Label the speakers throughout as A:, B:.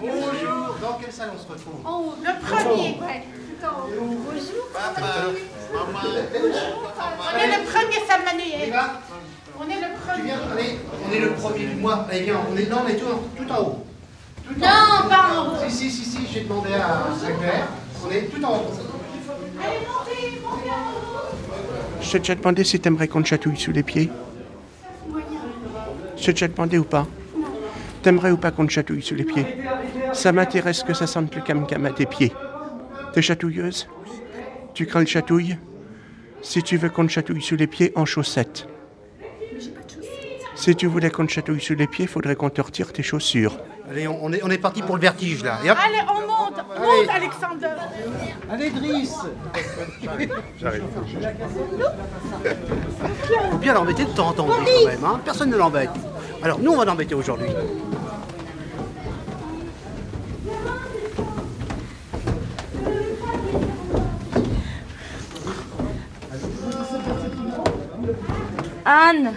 A: Bonjour. Dans quelle salle on se retrouve?
B: En haut, le premier, ouais. Tout en haut. Bonjour. On est le premier Saint-Manuel.
A: Eva,
B: On est le
A: tu
B: premier.
A: viens Allez, on est le premier du mois. Allez, viens, on est, non, on est tout, en- tout en haut. Tout en
B: Non, pas en haut.
A: Si, si, si, si, j'ai demandé à Sinclair. On est tout en haut.
B: Allez, montez, montez en haut.
C: Je t'ai déjà demandé si t'aimerais qu'on te chatouille sous les pieds Je t'ai déjà demandé ou pas? T'aimerais ou pas qu'on te chatouille sous les pieds? Ça m'intéresse que ça sente le cam-cam à tes pieds. T'es chatouilleuse? Tu crains le chatouille? Si tu veux qu'on te chatouille sous les pieds, en chaussettes. Si tu voulais qu'on te chatouille sous les pieds, faudrait qu'on te retire tes chaussures.
A: Allez, on, on est, on est parti pour le vertige là. Et hop.
B: Allez, on monte. Monte, Alexander.
A: Allez, Driss Faut bien l'embêter de temps en temps, quand même. Hein Personne ne l'embête. Alors, nous, on va l'embêter aujourd'hui.
D: Anne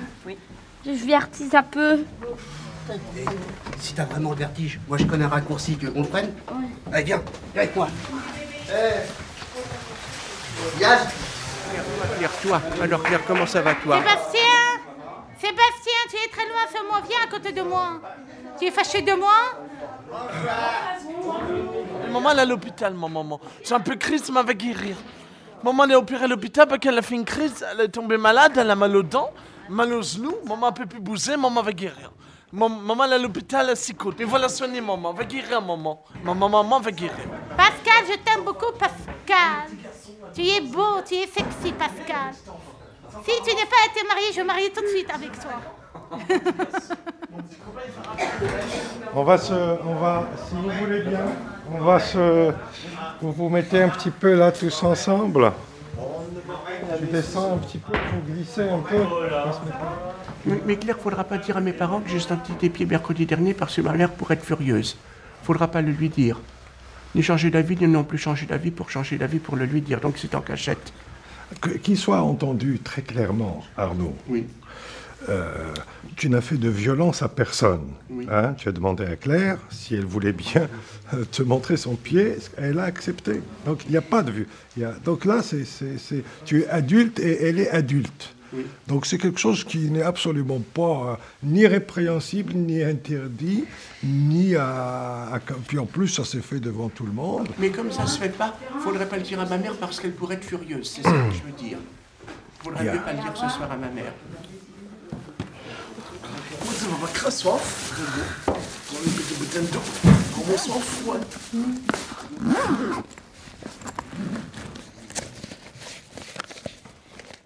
D: Je vertise un peu.
A: Si t'as vraiment le vertige, moi je connais un raccourci, tu veux qu'on le prenne Allez, viens, viens avec moi. Eh Yann
C: Claire, toi Alors Claire, comment ça va toi
B: Sébastien Sébastien, tu es très loin, fais-moi, viens à côté de moi. Tu es fâché de moi?
E: Maman, elle est à l'hôpital, ma maman. J'ai un peu crise, mais elle va guérir. Maman, elle est opérée à l'hôpital parce qu'elle a fait une crise. Elle est tombée malade, elle a mal aux dents, mal aux genoux. Maman, peut plus bouger, maman va guérir. Mam- Maman, elle est à l'hôpital, elle s'écoute. Il faut la soigner, maman. Va guérir, maman. Maman, maman va guérir.
B: Pascal, je t'aime beaucoup, Pascal. Tu es beau, tu es sexy, Pascal. Si tu n'es pas été marié, je marie tout de suite avec toi.
F: On va se, on va, si vous voulez bien, on va se, vous vous mettez un petit peu là tous ensemble. Tu descends un petit peu, vous glissez un peu.
C: Mais, mais Claire, faudra pas dire à mes parents que j'ai senti tes pieds mercredi dernier parce que ma mère pourrait être furieuse. Faudra pas le lui dire. Ni changer d'avis, ni non plus changer d'avis pour changer d'avis pour le lui dire. Donc c'est en cachette.
F: Que- Qu'il soit entendu très clairement, Arnaud.
C: Oui.
F: Euh, tu n'as fait de violence à personne. hein. tu as demandé à Claire si elle voulait bien euh, te montrer son pied. Elle a accepté. Donc il n'y a pas de vue. Il y a- Donc là, c'est, tu es adulte et elle est adulte. Donc c'est quelque chose qui n'est absolument pas euh, ni répréhensible, ni interdit, ni à, à- Puis en plus, ça s'est fait devant tout le monde.
C: Mais comme ça se fait pas, faudrait pas le dire à ma mère parce qu'elle pourrait être furieuse. C'est ça que je veux dire. Faudrait mieux pas le dire ce soir à ma mère.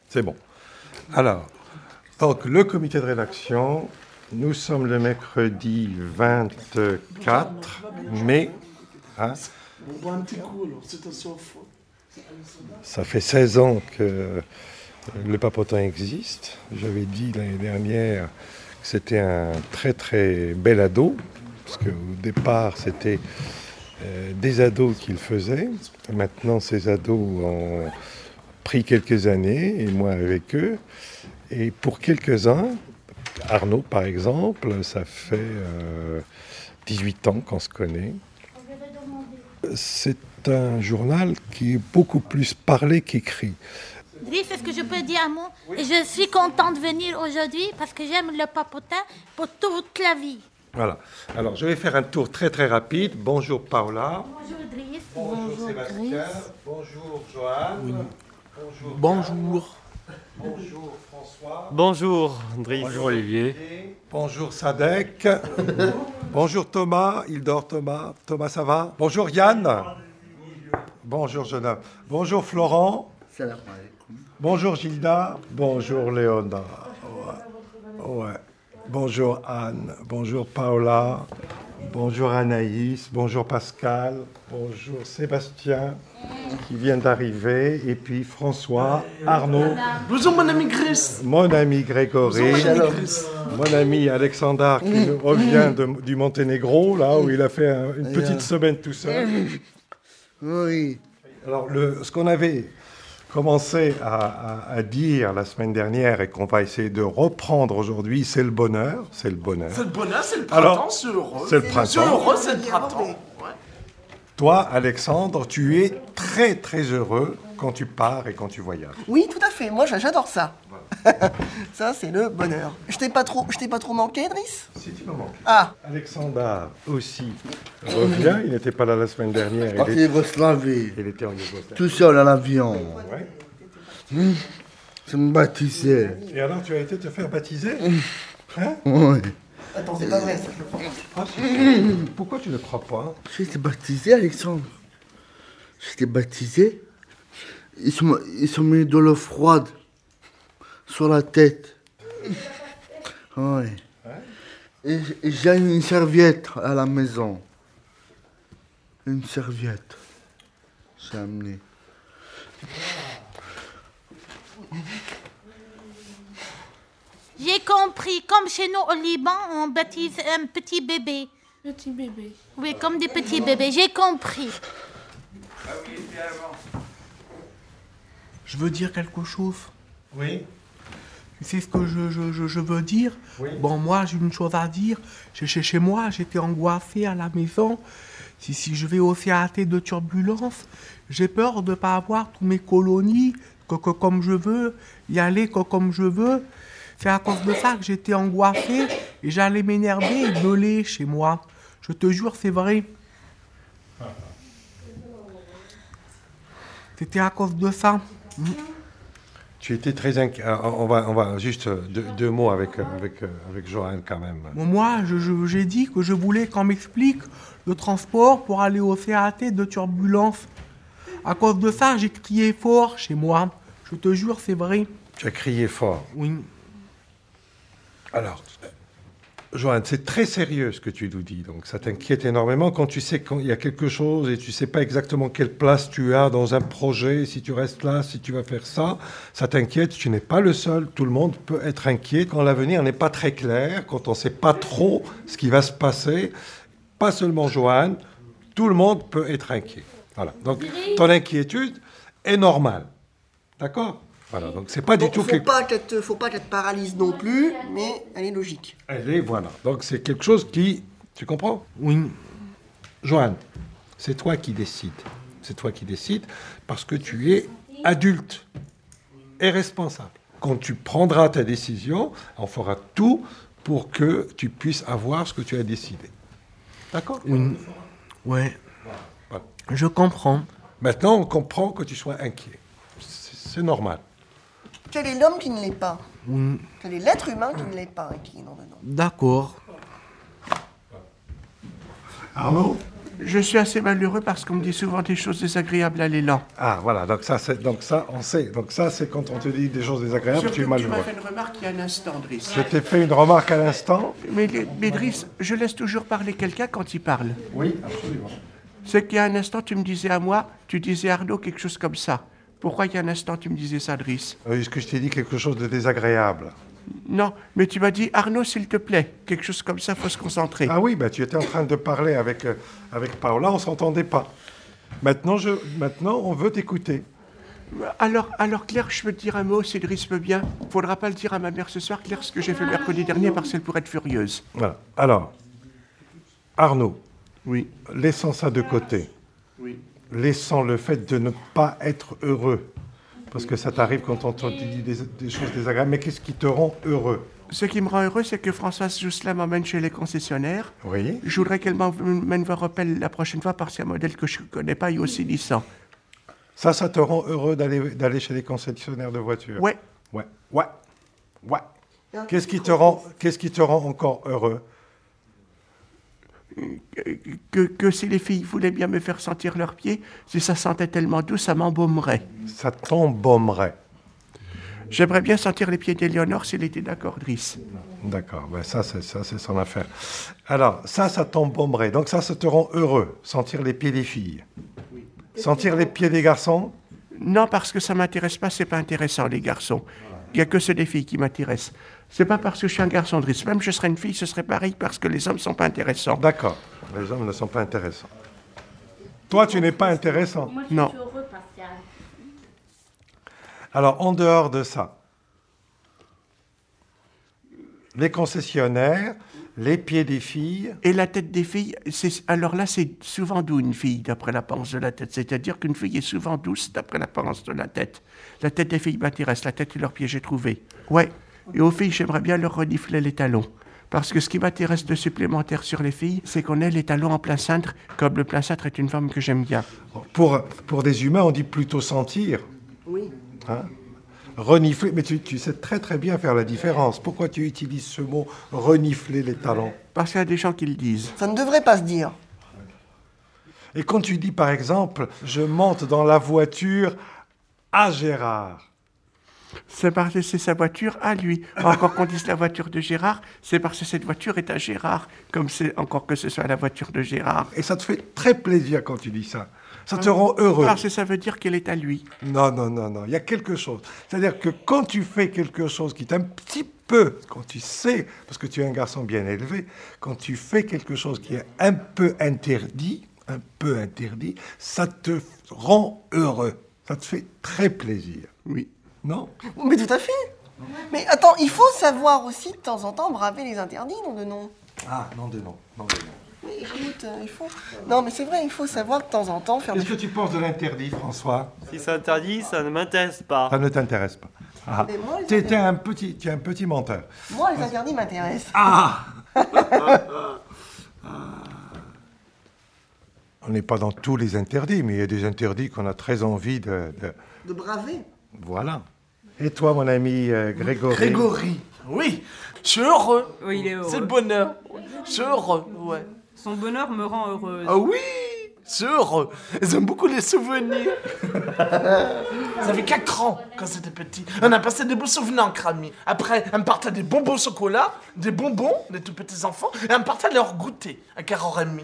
F: C'est bon. Alors, donc le comité de rédaction, nous sommes le mercredi 24 mai. hein. Ça fait 16 ans que le papotin existe. J'avais dit l'année dernière c'était un très très bel ado, parce qu'au départ c'était euh, des ados qu'il faisait. Maintenant ces ados ont pris quelques années, et moi avec eux. Et pour quelques-uns, Arnaud par exemple, ça fait euh, 18 ans qu'on se connaît. C'est un journal qui est beaucoup plus parlé qu'écrit.
B: Driss, est-ce que je peux dire un mot Je suis contente de venir aujourd'hui parce que j'aime le papotin pour toute la vie.
F: Voilà. Alors, je vais faire un tour très très rapide. Bonjour Paola.
B: Bonjour Driss.
F: Bonjour Sébastien. Bonjour Joanne. Bonjour.
E: Bonjour.
F: Bonjour François.
G: Bonjour, Driss. Bonjour, Olivier.
F: Bonjour Sadek. Bonjour Thomas. Il dort Thomas. Thomas, ça va? Bonjour Yann. Bonjour jeune homme. Bonjour Florent. Bonjour Gilda. Bonjour Léona. Ouais. Ouais. Bonjour Anne. Bonjour Paola. Bonjour Anaïs. Bonjour Pascal. Bonjour Sébastien qui vient d'arriver. Et puis François, Arnaud,
E: Bonjour, mon ami Chris.
F: mon ami Grégory.
E: Bonjour, mon ami Chris.
F: Mon ami Alexandre qui revient de- du Monténégro, là où il a fait un- une petite semaine tout seul.
H: Oui.
F: Alors, le, ce qu'on avait commencé à, à dire la semaine dernière et qu'on va essayer de reprendre aujourd'hui, c'est le bonheur. C'est le bonheur.
E: C'est le bonheur, c'est le printemps, c'est heureux.
F: c'est le printemps.
E: C'est heureux, c'est le printemps.
F: Toi, Alexandre, tu es très très heureux quand tu pars et quand tu voyages.
H: Oui, tout à fait. Moi, j'a- j'adore ça. ça, c'est le bonheur. Je t'ai pas trop, je t'ai pas trop manqué, Driss?
F: Si tu me manques.
H: Ah,
F: Alexandre aussi revient. Il n'était pas là la semaine dernière. Il, est-
A: Yougoslavie,
F: il était en Yougoslavie.
A: tout seul à l'avion.
F: Ouais.
A: Je me baptisais.
F: Et alors, tu as été te faire baptiser?
A: Ouais.
H: Attends, c'est pas vrai, ça. je le prends.
F: Ah, si. Pourquoi tu ne crois pas
A: J'ai été baptisé, Alexandre. J'ai été baptisé. Ils sont, ils sont mis de l'eau froide sur la tête. Ouais. Et j- et j'ai une serviette à la maison. Une serviette. J'ai amené.
B: J'ai compris. Comme chez nous au Liban, on baptise un petit bébé.
D: Petit bébé.
B: Oui, comme des petits bébés. J'ai compris.
C: Je veux dire quelque chose.
F: Oui.
C: Tu sais ce que je, je- je- je veux dire?
F: Oui.
C: Bon, moi, j'ai une chose à dire. Chez, chez, chez moi, j'étais angoissé à la maison. Si, si je vais au CAT de turbulence, j'ai peur de ne pas avoir tous mes colonies que, que comme je veux, y aller que comme je veux. C'est à cause de ça que j'étais angoissé et j'allais m'énerver et gueuler chez moi. Je te jure, c'est vrai. C'était à cause de ça.
F: Tu étais très inquiet. Ah, On va, on va juste euh, deux, deux mots avec, euh, avec, euh, avec Johan quand même.
C: Moi, j'ai dit que je voulais qu'on m'explique le transport pour aller au CAT de turbulence. À cause de ça, j'ai crié fort chez moi. Je te jure, c'est vrai.
F: Tu as crié fort.
C: Oui.
F: Alors, euh, Johan, c'est très sérieux ce que tu nous dis. Donc, ça t'inquiète énormément quand tu sais qu'il y a quelque chose et tu sais pas exactement quelle place tu as dans un projet, si tu restes là, si tu vas faire ça. Ça t'inquiète. Tu n'es pas le seul. Tout le monde peut être inquiet quand l'avenir n'est pas très clair, quand on ne sait pas trop ce qui va se passer. Pas seulement Johan. Tout le monde peut être inquiet. Voilà. Donc, ton inquiétude est normale. D'accord? Voilà. Donc, c'est pas du tout
H: faut
F: quelque
H: pas qu'elle te, faut pas qu'elle te paralyse non plus, mais elle est logique.
F: Elle est, voilà. Donc c'est quelque chose qui... Tu comprends?
C: Oui.
F: Joanne, c'est toi qui décides. C'est toi qui décides parce que tu es adulte et responsable. Quand tu prendras ta décision, on fera tout pour que tu puisses avoir ce que tu as décidé. D'accord?
C: Oui. Ouais.
F: Voilà.
C: Je comprends.
F: Maintenant, on comprend que tu sois inquiet. C'est normal.
H: Quel est l'homme qui ne l'est pas
C: Oui.
H: Quel est l'être humain qui ne l'est pas et qui est non dedans
C: D'accord.
F: Arnaud
C: Je suis assez malheureux parce qu'on me dit souvent des choses désagréables à l'élan.
F: Ah, voilà. Donc ça, c'est- donc ça, on sait. Donc ça, c'est quand on te dit des choses désagréables, tu es malheureux.
C: une remarque il y a un instant, Driss.
F: Je t'ai fait une remarque à l'instant.
C: Mais, mais Driss, je laisse toujours parler quelqu'un quand il parle.
F: Oui, absolument.
C: C'est qu'il y a un instant, tu me disais à moi, tu disais Arnaud quelque chose comme ça. Pourquoi il y a un instant, tu me disais ça, Driss?
F: Euh, Est-ce que je t'ai dit quelque chose de désagréable?
C: Non, mais tu m'as dit Arnaud, s'il te plaît. Quelque chose comme ça, faut se concentrer.
F: Ah oui, bah, tu étais en train de parler avec, euh, avec Paola, on s'entendait pas. Maintenant, je, maintenant, on veut t'écouter.
C: Alors, alors Claire, je peux te dire un mot, si Driss veut bien. Faudra pas le dire à ma mère ce soir, Claire, ce que j'ai fait mercredi dernier, parce qu'elle pourrait être furieuse.
F: Voilà. Alors, Arnaud,
C: Oui.
F: laissons ça de côté.
C: Oui.
F: Laissons le fait de ne pas être heureux. Parce que ça t'arrive quand on te dit des, des choses désagréables. Mais qu'est-ce qui te rend heureux?
C: Ce qui me rend heureux, c'est que Françoise Jousselin m'emmène chez les concessionnaires.
F: Oui.
C: Je voudrais qu'elle m'emmène voir Opel la prochaine fois parce qu'il y a un modèle que je ne connais pas et aussi Nissan.
F: Ça, ça te rend heureux d'aller d'aller chez les concessionnaires de voitures?
C: Ouais.
F: Ouais. Ouais. Ouais. Qu'est-ce qui te rend, qu'est-ce qui te rend encore heureux?
C: Que, que si les filles voulaient bien me faire sentir leurs pieds, si ça sentait tellement doux, ça m'embaumerait.
F: Ça t'embaumerait.
C: J'aimerais bien sentir les pieds d'Éléonore s'il était d'accord, Driss.
F: D'accord, ben ça, c'est, ça, c'est son affaire. Alors, ça, ça t'embaumerait. Donc ça, ça te rend heureux, sentir les pieds des filles. Sentir les pieds des garçons?
C: Non, parce que ça m'intéresse pas, c'est pas intéressant, les garçons. Il n'y a que ceux des filles qui m'intéressent. C'est pas parce que je suis un garçon, Driss. Même je serais une fille, ce serait pareil parce que les hommes sont pas intéressants.
F: D'accord, les hommes ne sont pas intéressants. Toi, tu n'es pas intéressant.
D: Moi, je
C: Non.
D: suis heureux, Pascal.
F: Alors, en dehors de ça, les concessionnaires, les pieds des filles.
C: Et la tête des filles, c'est- alors là, c'est souvent doux une fille, d'après l'apparence de la tête. C'est-à-dire qu'une fille est souvent douce, d'après l'apparence de la tête. La tête des filles m'intéresse, la tête et leurs pieds, j'ai trouvé. Ouais. Et aux filles, j'aimerais bien leur renifler les talons. Parce que ce qui m'intéresse de supplémentaire sur les filles, c'est qu'on ait les talons en plein cintre, comme le plein cintre est une forme que j'aime bien.
F: Pour, pour des humains, on dit plutôt sentir.
H: Oui.
F: Hein? Renifler, mais tu, tu sais très très bien faire la différence. Pourquoi tu utilises ce mot renifler les talons?
C: Parce qu'il y a des gens qui le disent.
H: Ça ne devrait pas se dire.
F: Et quand tu dis par exemple, je monte dans la voiture à Gérard,
C: C'est parce que c'est sa voiture à lui. Encore qu'on dise la voiture de Gérard, c'est parce que cette voiture est à Gérard, comme c'est encore que ce soit la voiture de Gérard.
F: et ça te fait très plaisir quand tu dis ça. Ça te rend heureux.
C: Parce que ça veut dire qu'elle est à lui.
F: Non, non, non, non. Il y a quelque chose. C'est-à-dire que quand tu fais quelque chose qui est un petit peu, quand tu sais, parce que tu es un garçon bien élevé, quand tu fais quelque chose qui est un peu interdit, un peu interdit, ça te rend heureux. Ça te fait très plaisir.
C: Oui.
F: Non
H: Mais tout à fait. Mais attends, il faut savoir aussi de temps en temps braver les interdits, non de non.
F: Ah, non, de non. non, de non.
H: Mais écoute, euh, il faut. Non, mais c'est vrai, il faut savoir de temps en temps faire des
F: Qu'est-ce que tu penses de l'interdit, François?
G: Si c'est interdit, ça ne m'intéresse pas.
F: Ça ne t'intéresse pas. Ah. Tu es un petit, tu es un petit menteur.
H: Moi, les interdits m'intéressent.
F: Ah On n'est pas dans tous les interdits, mais il y a des interdits qu'on a très envie de, de-
H: De braver.
F: Voilà. Et toi, mon ami euh, Grégory
E: Grégory, oui, je suis heureux.
I: Oui, il est
E: C'est le
I: heureux.
E: bonheur. Je suis heureux, ouais.
I: Son bonheur me rend heureuse.
E: Ah oui, je suis heureux. J'aime beaucoup les souvenirs. Ça fait 4 ans quand c'était petit. On a passé des beaux souvenirs en crami. Après, on me partait des bonbons au chocolat, des bonbons, des tout petits enfants, et on me partait leur goûter à 4h30.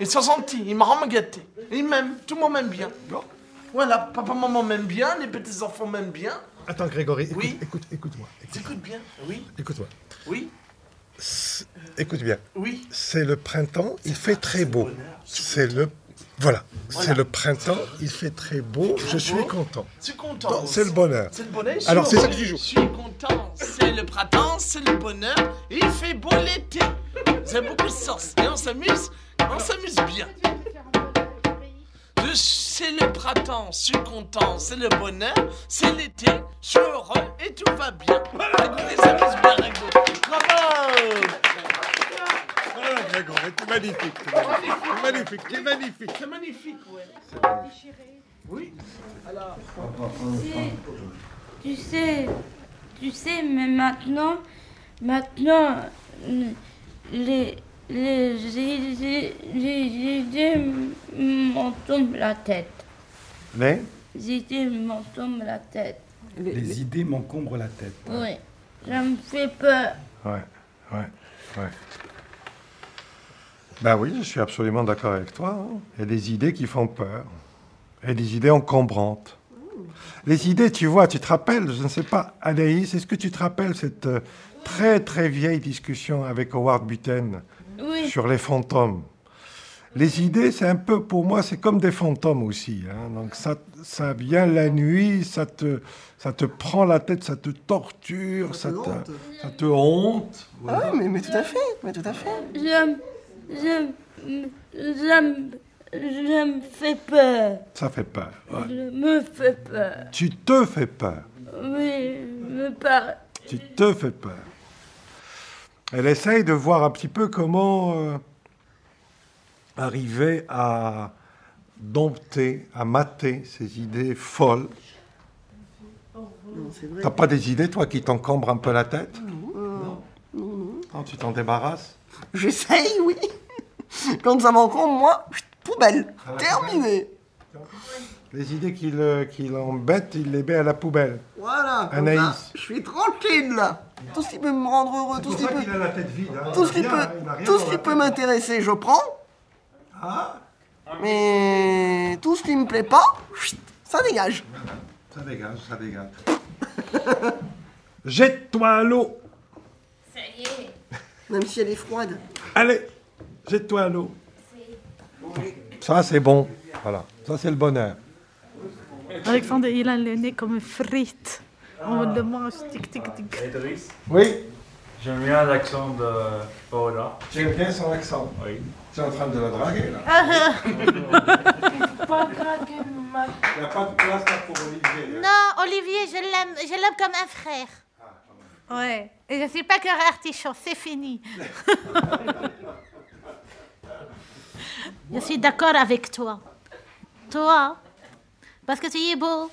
E: Ils sont gentils, ils me rendent gâté. Ils m'aiment, tout le monde m'aime bien. Voilà, papa, maman m'aiment bien, les petits enfants m'aiment bien.
F: Attends, Grégory, écoute,
E: Oui.
F: écoute, écoute-moi. écoute-
E: bien Oui,
F: Écoute-moi.
E: oui,
F: Écoute bien.
E: oui.
F: C'est le printemps, il fait très beau. C'est le. Voilà. C'est le printemps, il fait très beau. Je suis content.
E: Suis content.
F: Non, c'est le bonheur.
E: C'est le bonheur.
F: Alors, c'est ça que tu joues.
E: Je suis content. C'est le printemps, c'est le bonheur. Il fait beau l'été. C'est beaucoup de sens. Et on s'amuse. On s'amuse bien. C'est le printemps, je suis content. C'est le bonheur, c'est l'été. Je suis heureux et tout va bien. Bravo
F: Grégory, c'est magnifique. C'est magnifique, c'est magnifique.
E: C'est magnifique, ouais. Oui.
D: Tu sais, tu sais, mais maintenant, maintenant, les, les idées, les idées m'en tombent la tête.
F: Mais?
D: Les idées m'en tombent la tête.
J: Les idées m'encombrent la tête.
D: Oui, ça me fait peur.
F: Ouais, ouais, ouais. Ben oui, je suis absolument d'accord avec toi. hein. Il y a des idées qui font peur. Et des idées encombrantes. Les idées, tu vois, tu te rappelles, je ne sais pas, Anaïs, est-ce que tu te rappelles cette euh, très très vieille discussion avec Howard Butten
D: Oui,
F: sur les fantômes Les idées, c'est un peu, pour moi, c'est comme des fantômes aussi. hein. Donc ça, ça vient la nuit, ça te, ça te prend la tête, ça te torture, ça
H: te
F: te,
H: hante.
F: ça te honte.
H: Ah, mais, mais tout à fait, mais tout à fait.
D: j'aime, j'aime, j'aime, je me fais peur.
F: Ça fait peur. ouais.
D: Je me fais peur.
F: Tu te fais peur.
D: Oui, me paraît.
F: Tu te fais peur. Elle essaye de voir un petit peu comment euh, arriver à dompter, à mater ces idées folles. T'as pas des idées, toi, qui t'encombrent un peu la tête? Non, tu t'en débarrasses?
H: J'essaye, oui. Quand ça m'encombre, moi, chut, poubelle. Terminé.
F: Les idées qui le- qui l'embêtent, il les met à la poubelle.
H: Voilà.
F: Anaïs.
H: ça, Je suis tranquille, là. Tout ce qui peut me rendre heureux, tout ce qui peut,
F: a la tête vide. hein.
H: tout ce qui peut, tout ce qui peut m'intéresser, je prends.
F: Ah,
H: Mais tout ce qui me plaît pas, ça dégage.
F: ça dégage, ça dégage. Jette-toi à l'eau.
H: Même si elle est froide.
F: Allez, jette-toi à l'eau. Ça, c'est bon. Voilà, ça, c'est le bonheur.
B: Alexandre, il a le nez comme frite. On le mange, tic, tic, tic.
F: Oui,
J: J'aime bien l'accent de Paola.
F: j'aime bien son accent.
J: Oui.
F: Tu es en train de la draguer là.
D: Pas craquer ma...
F: Il n'y a pas de place là pour Olivier.
B: Non, Olivier, je l'aime, je l'aime comme un frère. Ouais. Et je suis pas que artichaut, c'est fini. je suis d'accord avec toi. Toi, parce que tu es beau.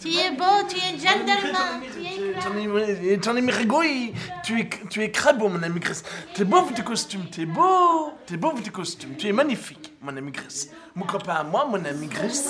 B: Tu es beau, tu es gentleman, tu es
E: ami, ton il- tu es, tu es très beau, mon ami Chris. T'es beau avec tes costumes, t'es beau. T'es beau tes costumes, tu es magnifique, mon ami Chris. Mon copain à moi, mon ami Chris.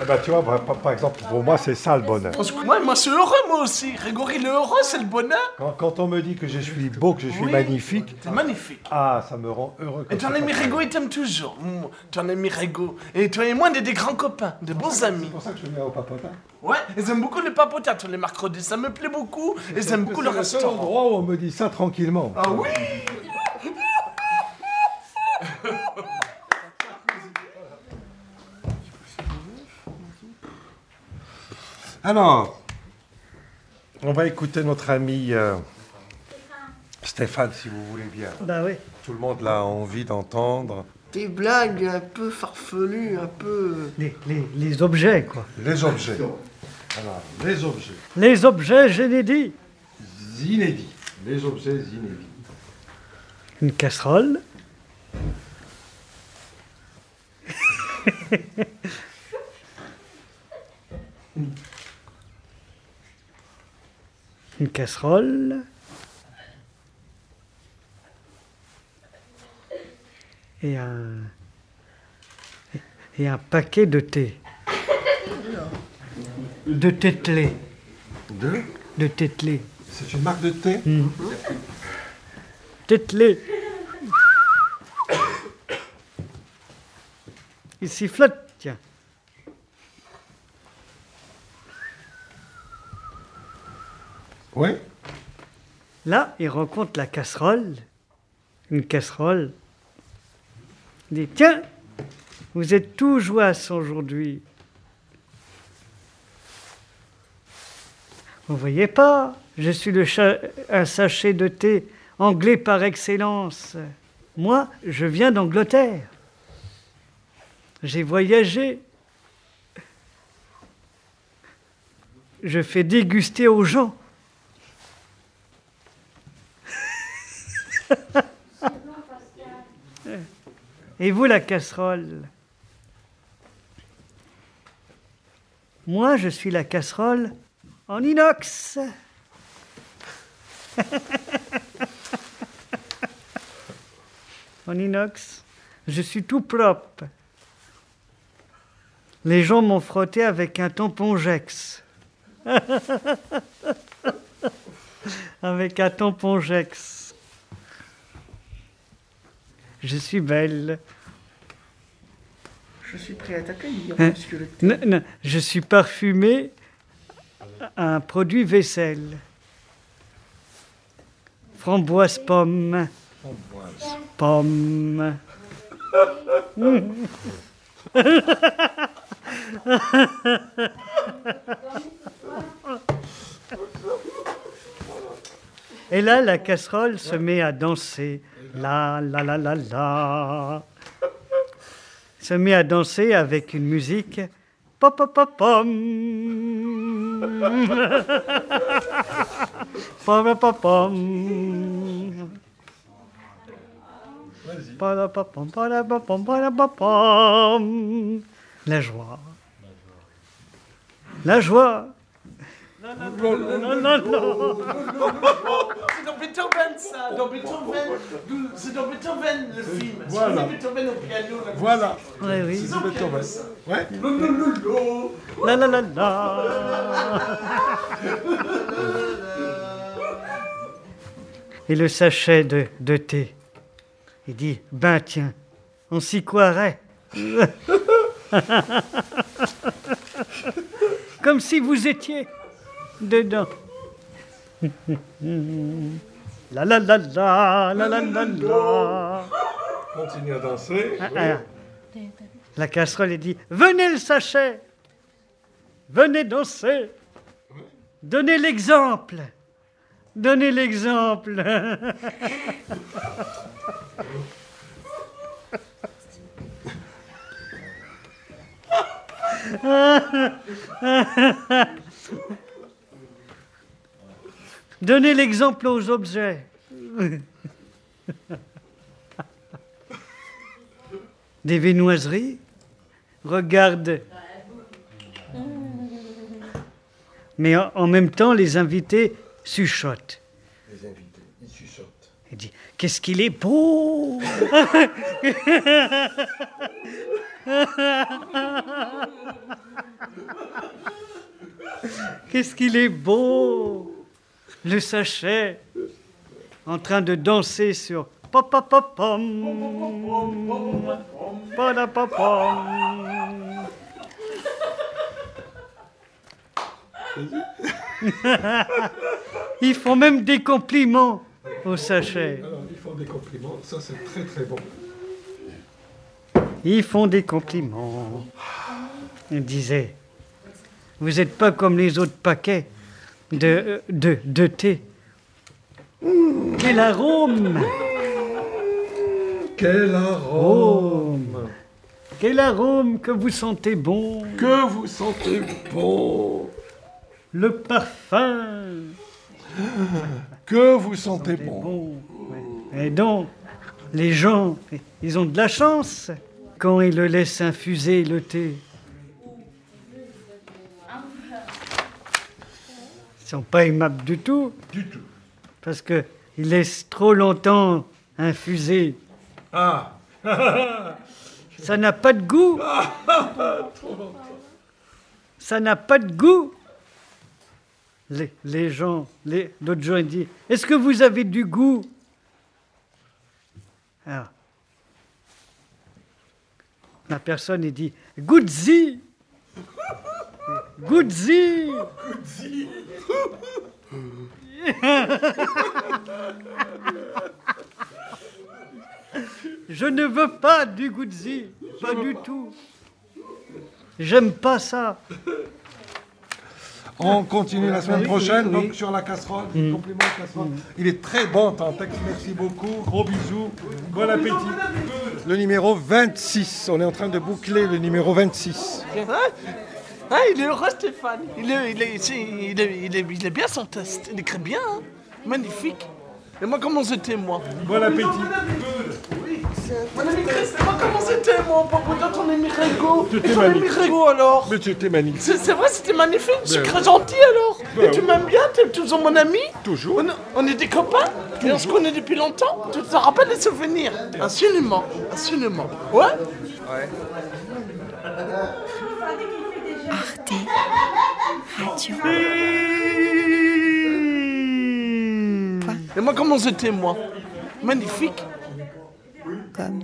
F: Eh ben, tu vois, par, exemple, pour moi, c'est ça le bonheur.
E: Parce que moi, moi, je suis heureux, moi aussi. Il est heureux, c'est le bonheur.
F: Quand, quand on me dit que je suis beau, que je suis
E: Oui.
F: magnifique,
E: T'es magnifique.
F: ah, ça me rend heureux.
E: Et ton ami Rigaud, il t'aime toujours. Mm, Ton ami Rigaud. Et toi et moi, on est des grands copains, des bons amis.
F: C'est pour ça que je viens au papotin.
E: Ouais, ils aiment beaucoup les papotas tous les mercredis. Ça me plaît beaucoup. Et ils aiment beaucoup le
F: C'est le seul
E: restaurant.
F: endroit où on me dit ça tranquillement.
E: Ah oui
F: Alors, on va écouter notre ami euh, Stéphane, si vous voulez bien.
H: Bah oui.
F: Tout le monde a envie d'entendre
H: Des blagues un peu farfelues, un peu...
K: Les, les- les objets, quoi.
F: les objets. Alors, les objets
K: Les objets, dit.
F: inédits. Les objets inédits.
K: Une casserole. Une casserole. Et un, et un paquet de thé. De tételé.
F: Deux.
K: De tételé.
F: C'est une marque de thé
K: Tételé. Il sifflote, Là, il rencontre la casserole. Une casserole. Il dit Tiens, vous êtes tout jouasse aujourd'hui. Vous voyez pas Je suis le un sachet de thé anglais par excellence. Moi, je viens d'Angleterre. J'ai voyagé. Je fais déguster aux gens. Et vous, la casserole? Moi, je suis la casserole en inox. en inox. Je suis tout propre. Les gens m'ont frotté avec un tampon Jex. avec un tampon Jex. Je suis belle.
H: Je suis prêt à t'accueillir,
K: Hein?
H: monsieur le thé.
K: Non, non, je suis parfumé à un produit vaisselle. Framboise pomme. Pomme. Et là, la casserole se met à danser. La, la, la, la, la. Se met à danser avec une musique. Pop, pop, pop, pom. Pom, pom, pom. La joie. La joie. Non, non, non, non.
E: C'est dans Beethoven, ça. Dans Beethoven. C'est dans Beethoven, le film.
F: Voilà.
E: dans Beethoven au piano. la
F: Voilà.
K: Oui, oui.
E: musique. C'est
F: Beethoven. Ouais.
K: La la la la. Et le sachet de, de thé. Il dit Ben tiens, on s'y croirait. Comme si vous étiez dedans. La la la la la la la la.
F: Continue à danser.
K: Ah,
F: Oui.
K: ah. La casserole, elle dit Venez le sachet Venez danser Donnez l'exemple Donnez l'exemple Donnez l'exemple aux objets. Des viennoiseries Regarde. Mais en, même temps, les invités chuchotent.
F: Les invités, ils chuchotent.
K: Il dit Qu'est-ce qu'il est beau Qu'est-ce qu'il est beau Le sachet en train de danser sur. Ils font même des compliments au sachet.
F: Alors, ils font des compliments, ça c'est très très bon.
K: Ils font des compliments. Il disait, vous n'êtes pas comme les autres paquets de, de, de thé. Quel arôme.
F: Quel arôme.
K: Quel arôme que vous sentez bon.
F: Que vous sentez bon.
K: Le parfum.
F: Que vous sentez bon.
K: bon. Et donc, les gens, ils ont de la chance quand ils le laissent infuser le thé. Sont pas aimables du tout.
F: Du tout.
K: Parce qu'ils laissent trop longtemps infuser.
F: Ah
K: Ça n'a pas de goût.
F: Trop longtemps.
K: Ça n'a pas de goût. Les, les gens, les, l'autre il dit Est-ce que vous avez du goût? Alors, la personne, il dit Goûte-y Goûte-y Je ne veux pas du goût-y, pas du tout. J'aime pas ça.
F: On continue la semaine prochaine
K: oui,
F: donc
K: oui.
F: sur la casserole, compliment de casserole. Il est très bon ton texte, merci beaucoup. Gros bisous, bon appétit. Le numéro 26, on est en train de boucler le numéro 26.
E: Ah, il est heureux, Stéphane. Il est, il, est, il, est, il, est, il est bien son test. Il écrit bien, hein. Magnifique. Et moi, comment c'était, moi
F: Bon appétit.
E: Mon ami Chris, et moi, comment c'était, moi Papa, dans ton ami Rego
F: C'était
E: Et ton ami
F: magnifique.
E: Rego, alors
F: Mais c'était magnifique.
E: C'est c'est vrai, c'était magnifique. Je suis
F: Ben
E: très
F: oui.
E: gentil, alors.
F: Ben
E: Et tu
F: oui.
E: m'aimes bien T'es toujours mon ami
F: Toujours.
E: On, on est des copains Et on se connaît depuis longtemps Tu te rappelles les souvenirs? Absolument. Absolument. Ouais
L: Arte Radio.
E: Et moi, comment c'était, moi? Magnifique.
L: Comme